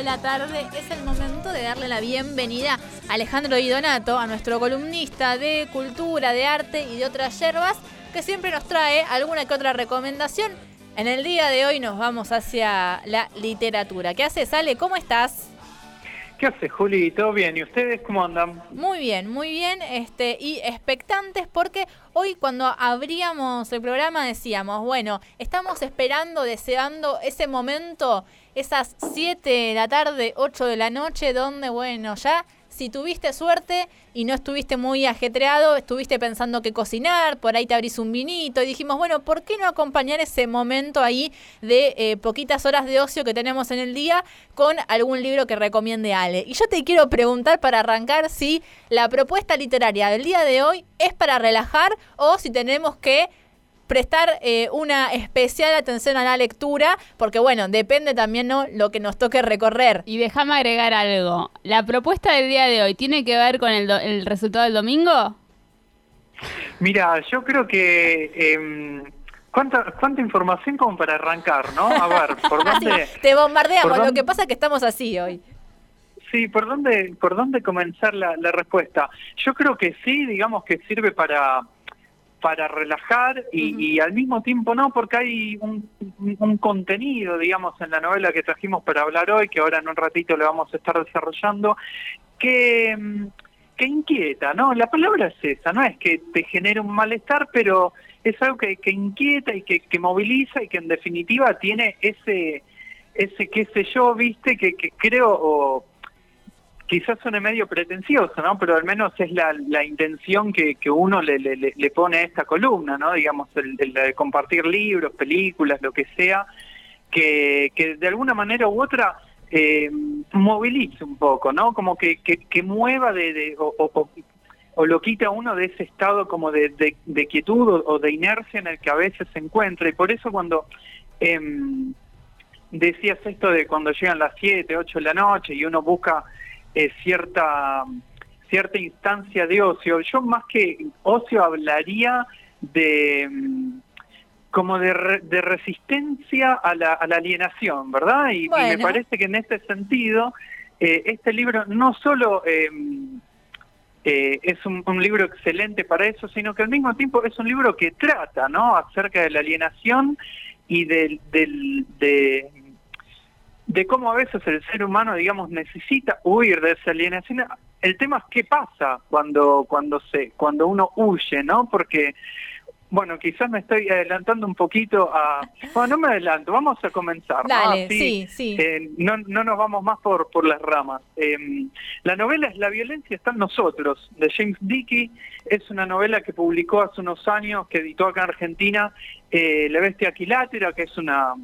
de la tarde es el momento de darle la bienvenida a Alejandro Di Donato, a nuestro columnista de cultura, de arte y de otras yerbas, que siempre nos trae alguna que otra recomendación. En el día de hoy nos vamos hacia la literatura. ¿Qué haces, Ale? ¿Cómo estás? ¿Qué hace, Juli? ¿Todo bien? ¿Y ustedes cómo andan? Muy bien, muy bien. Este, y expectantes porque hoy cuando abríamos el programa decíamos, bueno, estamos esperando, deseando ese momento, esas 7 de la tarde, 8 de la noche, donde, bueno, ya si tuviste suerte y no estuviste muy ajetreado, estuviste pensando que cocinar, por ahí te abrís un vinito y dijimos, bueno, ¿por qué no acompañar ese momento ahí de eh, poquitas horas de ocio que tenemos en el día con algún libro que recomiende Ale? Y yo te quiero preguntar para arrancar si la propuesta literaria del día de hoy es para relajar o si tenemos que prestar eh, una especial atención a la lectura, porque bueno, depende también ¿no? lo que nos toque recorrer. Y déjame agregar algo. ¿La propuesta del día de hoy tiene que ver con el, el resultado del domingo? Mira, yo creo que... Eh, ¿Cuánta, ¿Cuánta información como para arrancar, no? A ver, ¿por dónde...? te bombardeamos, lo que pasa es que estamos así hoy. Sí, ¿por dónde, por dónde comenzar la, la respuesta? Yo creo que sí, digamos que sirve para para relajar y, al mismo tiempo no, porque hay un, un, contenido, digamos, en la novela que trajimos para hablar hoy, que ahora en un ratito le vamos a estar desarrollando, que, que inquieta, ¿no? La palabra es esa, no es que te genere un malestar, pero es algo que, que inquieta y que, que moviliza y que en definitiva tiene ese, ese qué sé yo, viste, que, que creo... O, quizás suene medio pretencioso, ¿no? Pero al menos es la, la intención que, que uno le, le, le, pone a esta columna, ¿no? Digamos, el, de compartir libros, películas, lo que sea, que, que de alguna manera u otra eh, movilice un poco, ¿no? Como que, que, que mueva de, o, o, lo quita uno de ese estado como de, de, de quietud o, o, de inercia en el que a veces se encuentra. Y por eso cuando... Eh, decías esto de cuando llegan las 7, 8 de la noche y uno busca eh, cierta, cierta instancia de ocio. Yo más que ocio hablaría de como de, de resistencia a la, a la, alienación, ¿verdad? Y, bueno. y, me parece que en este sentido, eh, este libro no solo eh, eh, es un, un, libro excelente para eso, sino que al mismo tiempo es un libro que trata, ¿no? Acerca de la alienación y del, del, de, de cómo a veces el ser humano, digamos, necesita huir de esa alienación. El tema es qué pasa cuando, cuando, se, cuando uno huye, ¿no? Porque, bueno, quizás me estoy adelantando un poquito a... Bueno, no me adelanto, vamos a comenzar. Dale, ¿no? sí, sí. Eh, no, no nos vamos más por, por las ramas. Eh, la novela es La violencia está en nosotros, de James Dickey. Es una novela que publicó hace unos años, que editó acá en Argentina, eh, La Bestia Aquilátera, que es una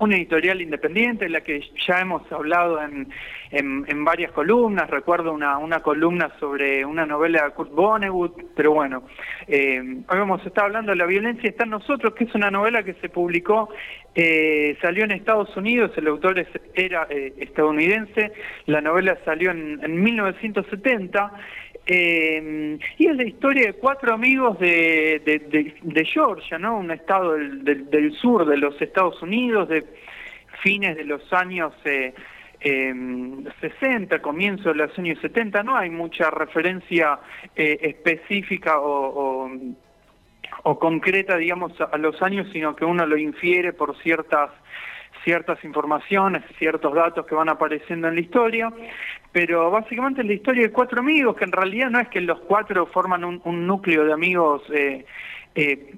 una editorial independiente en la que ya hemos hablado en, en, varias columnas, recuerdo una, una, columna sobre una novela de Kurt Vonnegut, pero bueno, eh, hoy vamos a hablando de La violencia. Está en nosotros, que es una novela que se publicó, eh, salió en Estados Unidos, el autor es, era eh, estadounidense, la novela salió en, en 1970, eh, y es la historia de cuatro amigos de, Georgia, ¿no? Un estado del, sur de los Estados Unidos, de fines de los años eh, eh, 60, comienzo de los años 70. No hay mucha referencia eh, específica o, o, o, concreta, digamos, a los años, sino que uno lo infiere por ciertas ciertas informaciones, ciertos datos que van apareciendo en la historia, pero básicamente es la historia de cuatro amigos, que en realidad no es que los cuatro forman un, núcleo de amigos eh, eh,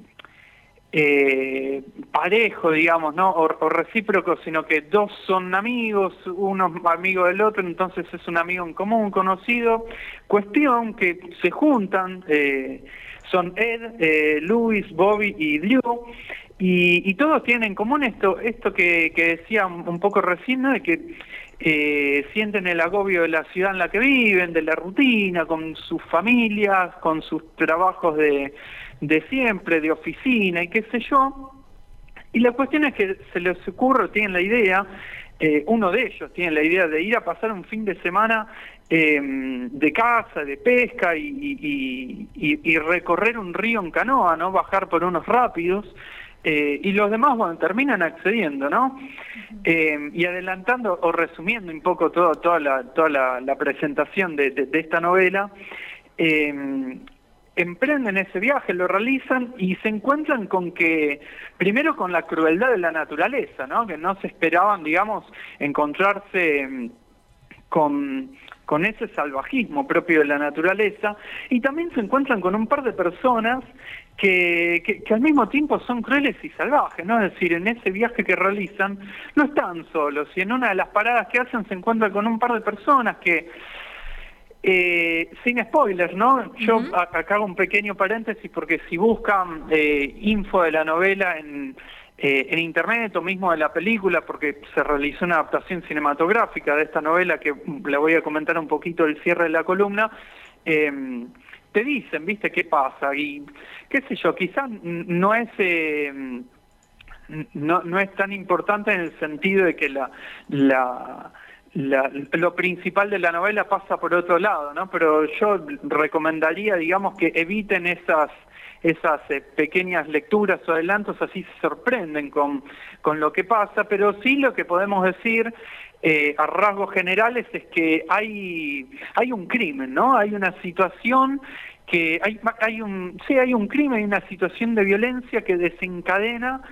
eh, parejo, digamos, ¿no? O, recíproco, sino que dos son amigos, uno amigo del otro, entonces es un amigo en común, conocido. Cuestión que se juntan, eh, son Ed, Luis, Bobby y Drew, y, y, todos tienen en común esto, esto que, que decía un poco recién, ¿no? de que eh, sienten el agobio de la ciudad en la que viven, de la rutina, con sus familias, con sus trabajos de, de siempre, de oficina y qué sé yo. Y la cuestión es que se les ocurre, tienen la idea, eh, uno de ellos tiene la idea de ir a pasar un fin de semana eh, de caza, de pesca y, y, recorrer un río en canoa, ¿no? Bajar por unos rápidos Eh, y los demás, bueno, terminan accediendo, ¿no? Eh, y adelantando o resumiendo un poco todo, toda, la, toda la, presentación de, esta novela, eh, emprenden ese viaje, lo realizan y se encuentran con que, primero con la crueldad de la naturaleza, ¿no? Que no se esperaban, digamos, encontrarse mm, con con ese salvajismo propio de la naturaleza, y también se encuentran con un par de personas que, que, al mismo tiempo son crueles y salvajes, ¿no? Es decir, en ese viaje que realizan no están solos, y en una de las paradas que hacen se encuentran con un par de personas que, eh, sin spoilers, ¿no? Yo acá hago un pequeño paréntesis porque si buscan eh, info de la novela en eh, en internet o mismo de la película, porque se realizó una adaptación cinematográfica de esta novela que le voy a comentar un poquito el cierre de la columna, em, te dicen, viste, qué pasa y qué sé yo, quizás no es... Em, no, es tan importante en el sentido de que la, la, lo principal de la novela pasa por otro lado, ¿no? Pero yo recomendaría, digamos, que eviten esas esas eh, pequeñas lecturas o adelantos así se sorprenden con, con lo que pasa, pero sí lo que podemos decir eh, a rasgos generales es que hay, hay un crimen, ¿no? Hay una situación que hay, hay un, sí, hay un crimen, hay una situación de violencia que desencadena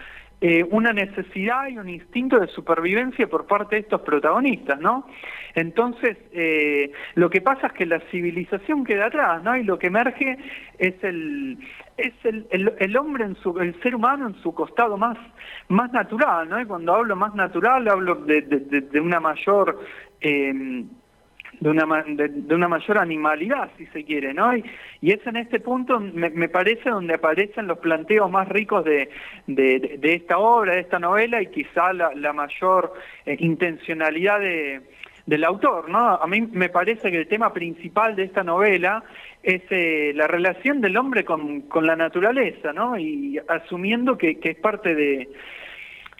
eh, una necesidad y un instinto de supervivencia por parte de estos protagonistas, ¿no? Entonces, eh, lo que pasa es que la civilización queda atrás, ¿no? Y lo que emerge es el es el, el, hombre en su el ser humano en su costado más más natural, ¿no? Y cuando hablo más natural hablo de, de, de una mayor eh, de una, de, una mayor animalidad, si se quiere, ¿no? Y, es en este punto, me, parece, donde aparecen los planteos más ricos de, de, esta obra, de esta novela, y quizá la, mayor eh, intencionalidad de, del autor, ¿no? A mí me parece que el tema principal de esta novela es eh, la relación del hombre con, con la naturaleza, ¿no? Y asumiendo que, que es parte de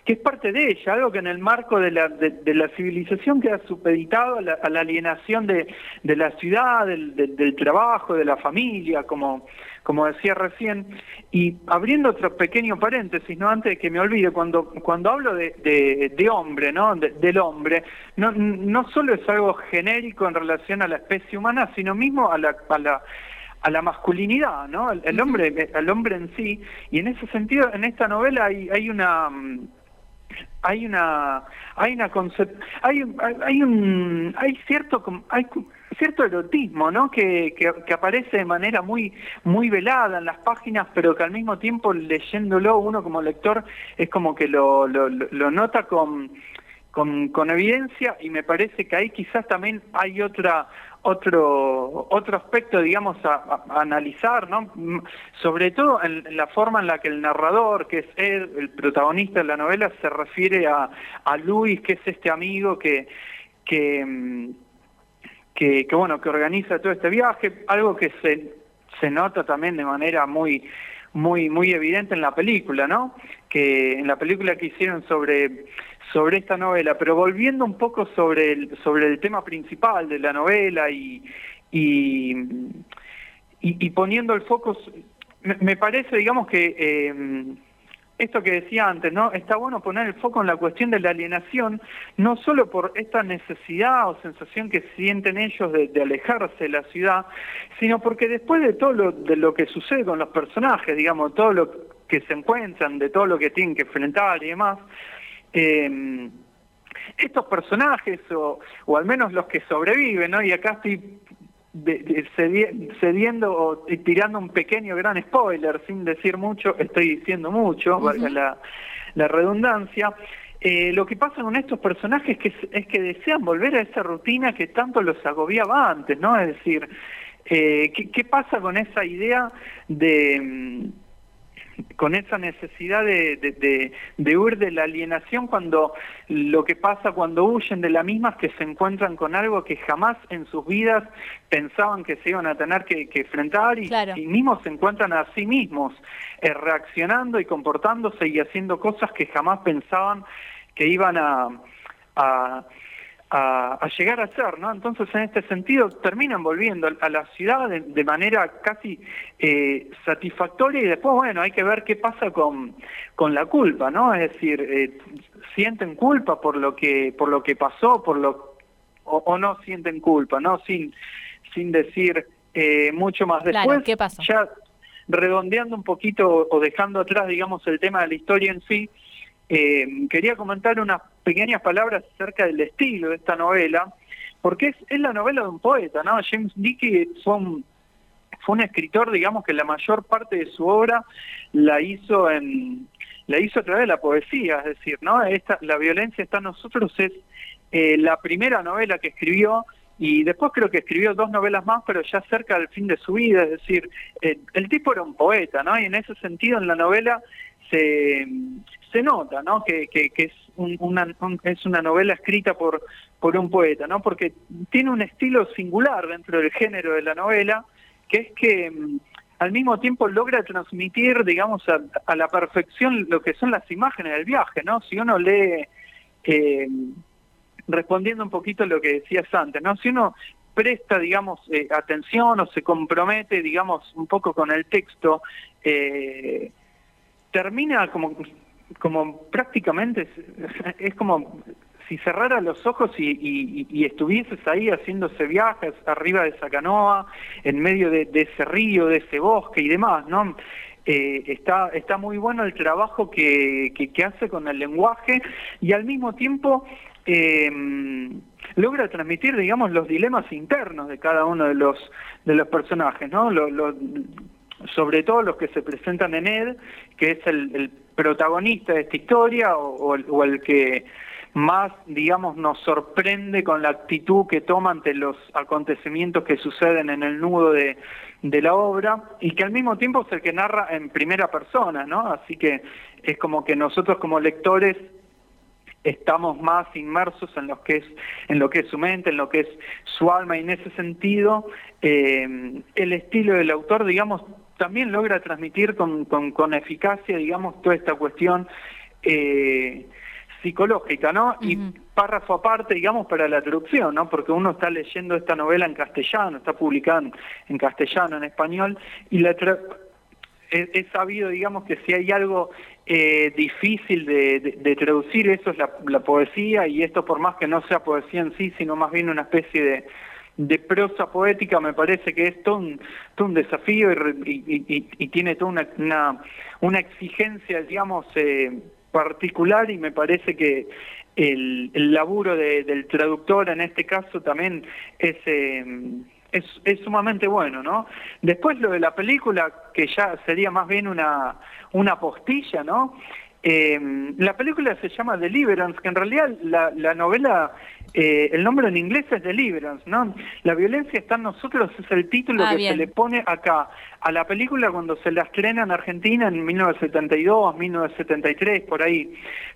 que es parte de ella, algo que en el marco de la, de, la civilización queda supeditado a la, alienación de, de, la ciudad, del, del, trabajo, de la familia, como, como decía recién. Y abriendo otro pequeño paréntesis, no antes de que me olvide, cuando, cuando hablo de, de hombre, ¿no? del hombre, no, no solo es algo genérico en relación a la especie humana, sino mismo a la, a la a la masculinidad, ¿no? El, hombre, el hombre en sí, y en ese sentido, en esta novela hay, hay una mm, hay una hay una hay hay un hay cierto hay cierto erotismo no que, que, aparece de manera muy muy velada en las páginas pero que al mismo tiempo leyéndolo uno como lector es como que lo, lo, lo nota con con, con evidencia y me parece que ahí quizás también hay otra otro otro aspecto digamos a, analizar no sobre todo en, la forma en la que el narrador que es él el protagonista de la novela se refiere a, a Luis que es este amigo que que, que que bueno que organiza todo este viaje algo que se se nota también de manera muy muy muy evidente en la película no que en la película que hicieron sobre sobre esta novela, pero volviendo un poco sobre el, sobre el tema principal de la novela y, y, y, poniendo el foco, me, parece, digamos, que eh, esto que decía antes, ¿no? Está bueno poner el foco en la cuestión de la alienación, no solo por esta necesidad o sensación que sienten ellos de, de alejarse de la ciudad, sino porque después de todo lo, de lo que sucede con los personajes, digamos, todo lo que se encuentran, de todo lo que tienen que enfrentar y demás, eh, estos personajes, o, o, al menos los que sobreviven, ¿no? y acá estoy cediendo o tirando un pequeño gran spoiler, sin decir mucho, estoy diciendo mucho, la, la, redundancia, eh, lo que pasa con estos personajes que es, que desean volver a esa rutina que tanto los agobiaba antes, ¿no? Es decir, eh, ¿qué, ¿qué, pasa con esa idea de con esa necesidad de, de, huir de la alienación cuando lo que pasa cuando huyen de la misma es que se encuentran con algo que jamás en sus vidas pensaban que se iban a tener que, enfrentar y, y, mismos se encuentran a sí mismos eh, reaccionando y comportándose y haciendo cosas que jamás pensaban que iban a, a a, llegar a ser, ¿no? Entonces, en este sentido, terminan volviendo a la ciudad de, manera casi eh, satisfactoria y después, bueno, hay que ver qué pasa con, con la culpa, ¿no? Es decir, eh, sienten culpa por lo que por lo que pasó, por lo o, no sienten culpa, ¿no? Sin sin decir eh, mucho más después. ¿qué pasó? Ya redondeando un poquito o dejando atrás, digamos, el tema de la historia en sí, eh, quería comentar unas pequeñas palabras acerca del estilo de esta novela, porque es, es la novela de un poeta, ¿no? James Dickey fue un, fue un escritor, digamos, que la mayor parte de su obra la hizo en la hizo a través de la poesía, es decir, ¿no? Esta, la violencia está en nosotros es eh, la primera novela que escribió y después creo que escribió dos novelas más, pero ya cerca del fin de su vida, es decir, eh, el tipo era un poeta, ¿no? Y en ese sentido en la novela se, se nota, ¿no? Que, que, es, es una novela escrita por, por un poeta, ¿no? Porque tiene un estilo singular dentro del género de la novela, que es que mm, al mismo tiempo logra transmitir, digamos, a, la perfección lo que son las imágenes del viaje, ¿no? Si uno lee, eh, respondiendo un poquito a lo que decías antes, ¿no? Si uno presta, digamos, eh, atención o se compromete, digamos, un poco con el texto, eh, termina como, como prácticamente, es como si cerrara los ojos y, estuvieses ahí haciéndose viajes arriba de esa canoa, en medio de, ese río, de ese bosque y demás, ¿no? Eh, está, está muy bueno el trabajo que, que, hace con el lenguaje y al mismo tiempo eh, logra transmitir, digamos, los dilemas internos de cada uno de los, de los personajes, ¿no? sobre todo los que se presentan en Ed, que es el, protagonista de esta historia o, el que más, digamos, nos sorprende con la actitud que toma ante los acontecimientos que suceden en el nudo de, de la obra y que al mismo tiempo es el que narra en primera persona, ¿no? Así que es como que nosotros como lectores estamos más inmersos en lo que es en lo que es su mente, en lo que es su alma y en ese sentido eh, el estilo del autor, digamos, también logra transmitir con, con, eficacia, digamos, toda esta cuestión eh, psicológica, ¿no? Y párrafo aparte, digamos, para la traducción, ¿no? Porque uno está leyendo esta novela en castellano, está publicada en, castellano, en español, y la he, sabido, digamos, que si hay algo eh, difícil de, traducir, eso es la, poesía, y esto por más que no sea poesía en sí, sino más bien una especie de, de prosa poética me parece que es todo un, desafío y, tiene toda una, una, exigencia, digamos, eh, particular y me parece que el, laburo del traductor en este caso también es, eh, es, es, sumamente bueno, ¿no? Después lo de la película, que ya sería más bien una, una postilla, ¿no? Eh, la película se llama Deliverance, que en realidad la novela, eh, el nombre en inglés es Deliverance, ¿no? La violencia está en nosotros, es el título ah, que se le pone acá a la película cuando se la estrena en Argentina en 1972, 1973, por ahí.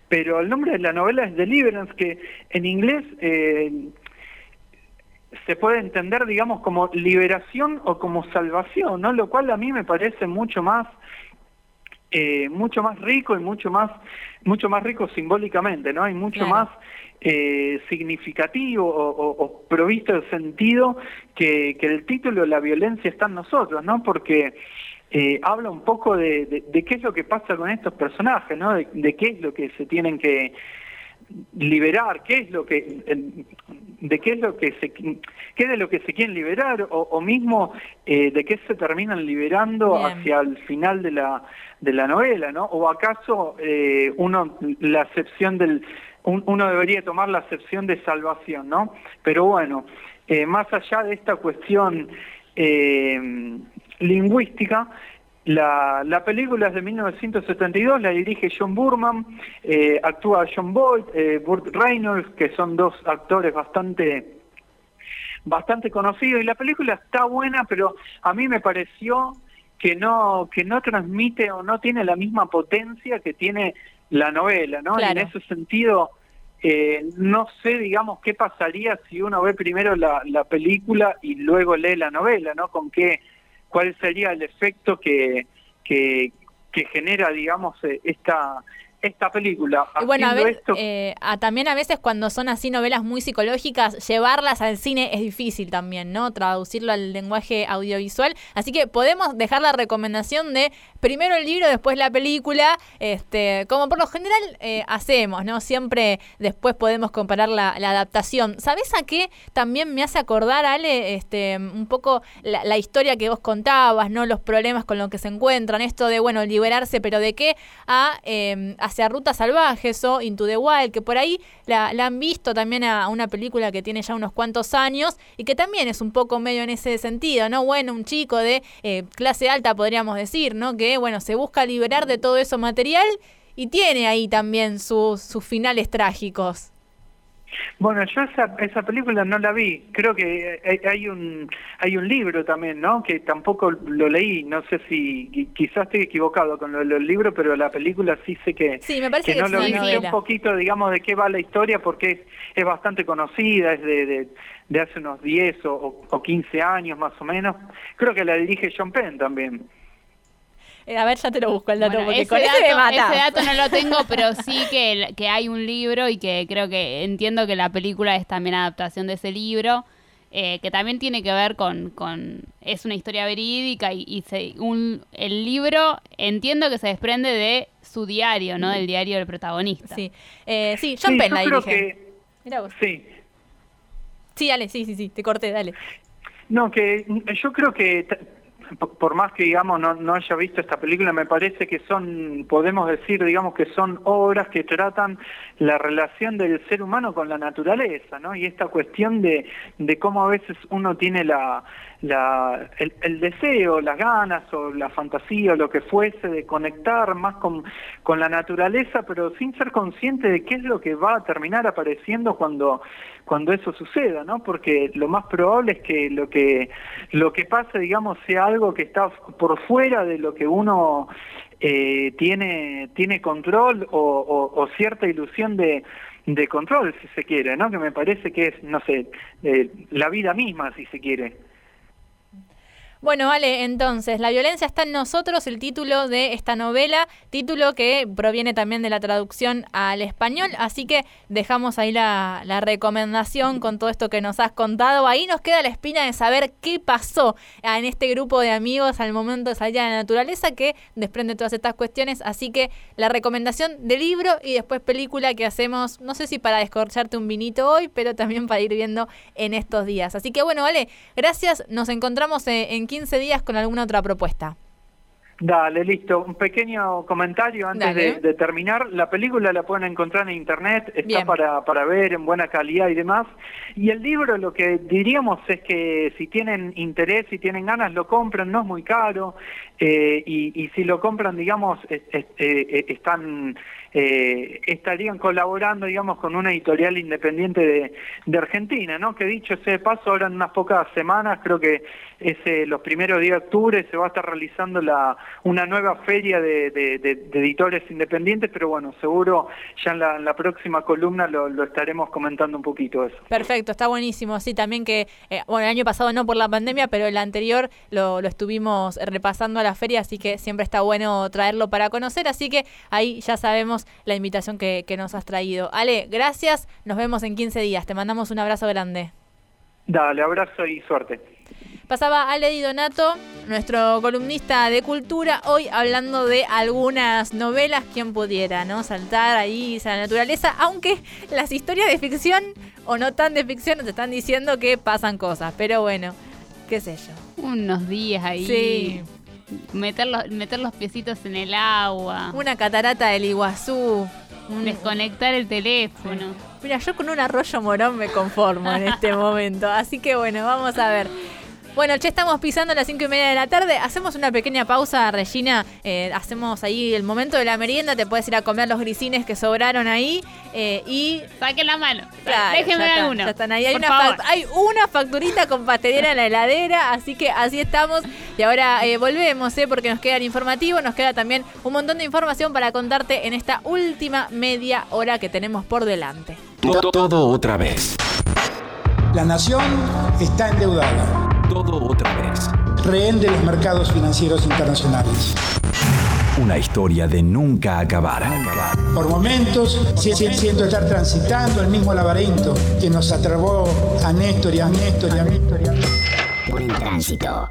Pero el nombre de la novela es Deliverance, que en inglés... Eh, se puede entender, digamos, como liberación o como salvación, ¿no? Lo cual a mí me parece mucho más eh, mucho más rico y mucho más mucho más rico simbólicamente no hay mucho más eh, significativo o, provisto de sentido que, el título la violencia está en nosotros no porque eh, habla un poco de, qué es lo que pasa con estos personajes no de, qué es lo que se tienen que liberar qué es lo que de qué es lo que se qué de lo que se quieren liberar o, mismo de qué se terminan liberando hacia el final de la de la novela, ¿no? ¿O acaso eh, uno la acepción del uno debería tomar la acepción de salvación, ¿no? Pero bueno, eh, más allá de esta cuestión eh, lingüística, la, la, película es de 1972, la dirige John Burman, actúa John Boyd, Burt Reynolds, que son dos actores bastante bastante conocidos y la película está buena, pero a mí me pareció que no que no transmite o no tiene la misma potencia que tiene la novela, ¿no? Y en ese sentido eh, no sé, digamos, qué pasaría si uno ve primero la, la película y luego lee la novela, ¿no? Con qué, cuál sería el efecto que, que, que genera, digamos, eh, esta esta película. Y bueno, a ver, eh, a- también a veces cuando son así novelas muy psicológicas, llevarlas al cine es difícil también, ¿no? Traducirlo al lenguaje audiovisual. Así que podemos dejar la recomendación de primero el libro, después la película, este, como por lo general eh, hacemos, ¿no? Siempre después podemos comparar la, la adaptación. ¿Sabés a qué también me hace acordar, Ale, este, un poco la, la historia que vos contabas, ¿no? Los problemas con los que se encuentran, esto de, bueno, liberarse, pero de qué a eh, hacia rutas salvajes o Into the Wild, que por ahí la, la han visto también a, una película que tiene ya unos cuantos años y que también es un poco medio en ese sentido, ¿no? Bueno, un chico de eh, clase alta, podríamos decir, ¿no? Que, bueno, se busca liberar de todo eso material y tiene ahí también sus, sus finales trágicos. Bueno, yo esa, esa película no la vi. Creo que hay, hay un hay un libro también, ¿no? Que tampoco lo leí. No sé si qui- quizás estoy equivocado con lo del libro, pero la película sí sé que Sí, me parece que, no es lo vi. Sé un poquito, digamos, de qué va la historia porque es, es bastante conocida, es de, de, de hace unos 10 o, o- o 15 años más o menos. Creo que la dirige John Penn también. Eh, a ver, ya te lo busco el dato, Bueno, porque ese, con ese me dato, ese dato no lo tengo, pero sí que, el- que hay un libro y que creo que entiendo que la película es también adaptación de ese libro, eh, que también tiene que ver con, con es una historia verídica y, y se- un, el libro entiendo que se desprende de su diario, ¿no? Del diario del protagonista. Sí, eh, sí John Sí, Penn yo la creo dirige. que Mirá vos. sí. Sí, dale, sí, sí, sí, te corté, dale. No, que yo creo que por- más que digamos no, no haya visto esta película, me parece que son, podemos decir, digamos que son obras que tratan la relación del ser humano con la naturaleza, ¿no? Y esta cuestión de, de cómo a veces uno tiene la, la el, deseo, las ganas o la fantasía o lo que fuese de conectar más con, con la naturaleza, pero sin ser consciente de qué es lo que va a terminar apareciendo cuando cuando eso suceda, ¿no? Porque lo más probable es que lo que lo que pase, digamos, sea algo que está por fuera de lo que uno eh, tiene tiene control o, o- o cierta ilusión de de control, si se quiere, ¿no? Que me parece que es, no sé, eh, la vida misma, si se quiere. Bueno, vale, entonces, La violencia está en nosotros, el título de esta novela, título que proviene también de la traducción al español, así que dejamos ahí la, recomendación con todo esto que nos has contado. Ahí nos queda la espina de saber qué pasó en este grupo de amigos al momento de salir a la naturaleza que desprende todas estas cuestiones, así que la recomendación de libro y después película que hacemos, no sé si para descorcharte un vinito hoy, pero también para ir viendo en estos días. Así que bueno, vale, gracias, nos encontramos eh, en 15 días con alguna otra propuesta. Dale, listo. Un pequeño comentario antes de, de terminar. La película la pueden encontrar en internet, está Bien. para, para ver en buena calidad y demás. Y el libro lo que diríamos es que si tienen interés, si tienen ganas, lo compren, no es muy caro. eh, y, y si lo compran, digamos, es- es- eh, eh, están eh, estarían colaborando, digamos, con una editorial independiente de, Argentina, ¿no? Que dicho sea de paso, ahora en unas pocas semanas, creo que es los primeros días de octubre, se va a estar realizando la una nueva feria de, editores independientes, pero bueno, seguro ya en la, próxima columna lo, estaremos comentando un poquito eso. Perfecto, está buenísimo. Sí, también que, eh, bueno, el año pasado no por la pandemia, pero el anterior lo estuvimos repasando a la feria, así que siempre está bueno traerlo para conocer. Así que ahí ya sabemos la invitación que, que nos has traído. Ale, gracias. Nos vemos en 15 días. Te mandamos un abrazo grande. Dale, abrazo y suerte. Pasaba Ale Di Donato, nuestro columnista de cultura, hoy hablando de algunas novelas, quien pudiera, ¿no? Saltar ahí a la naturaleza, aunque las historias de ficción o no tan de ficción te están diciendo que pasan cosas, pero bueno, qué sé yo. Unos días ahí. Sí. Meter los, meter los piecitos en el agua. Una catarata del Iguazú. un- Desconectar el teléfono. Mira, yo con un arroyo morón me conformo en este momento. Así que bueno, vamos a ver. Bueno, che, estamos pisando las cinco y media de la tarde. Hacemos una pequeña pausa, Regina. Eh, hacemos ahí el momento de la merienda. Te puedes ir a comer los grisines que sobraron ahí. eh, y. Saquen la mano. Claro, Déjenme ya ver está, uno. ya están ahí. Hay Por una, favor. fac- hay una facturita con pastelera en la heladera. Así que así estamos. Y ahora eh, volvemos, ¿eh? porque nos queda el informativo. Nos queda también un montón de información para contarte en esta última media hora que tenemos por delante. To- Todo otra vez. La nación está endeudada. Todo otra vez. rehén de los mercados financieros internacionales. Una historia de nunca acabar. Por momentos siento estar transitando el mismo laberinto que nos atrapó a Néstor y a Néstor y a Néstor. Y a Néstor. Buen tránsito.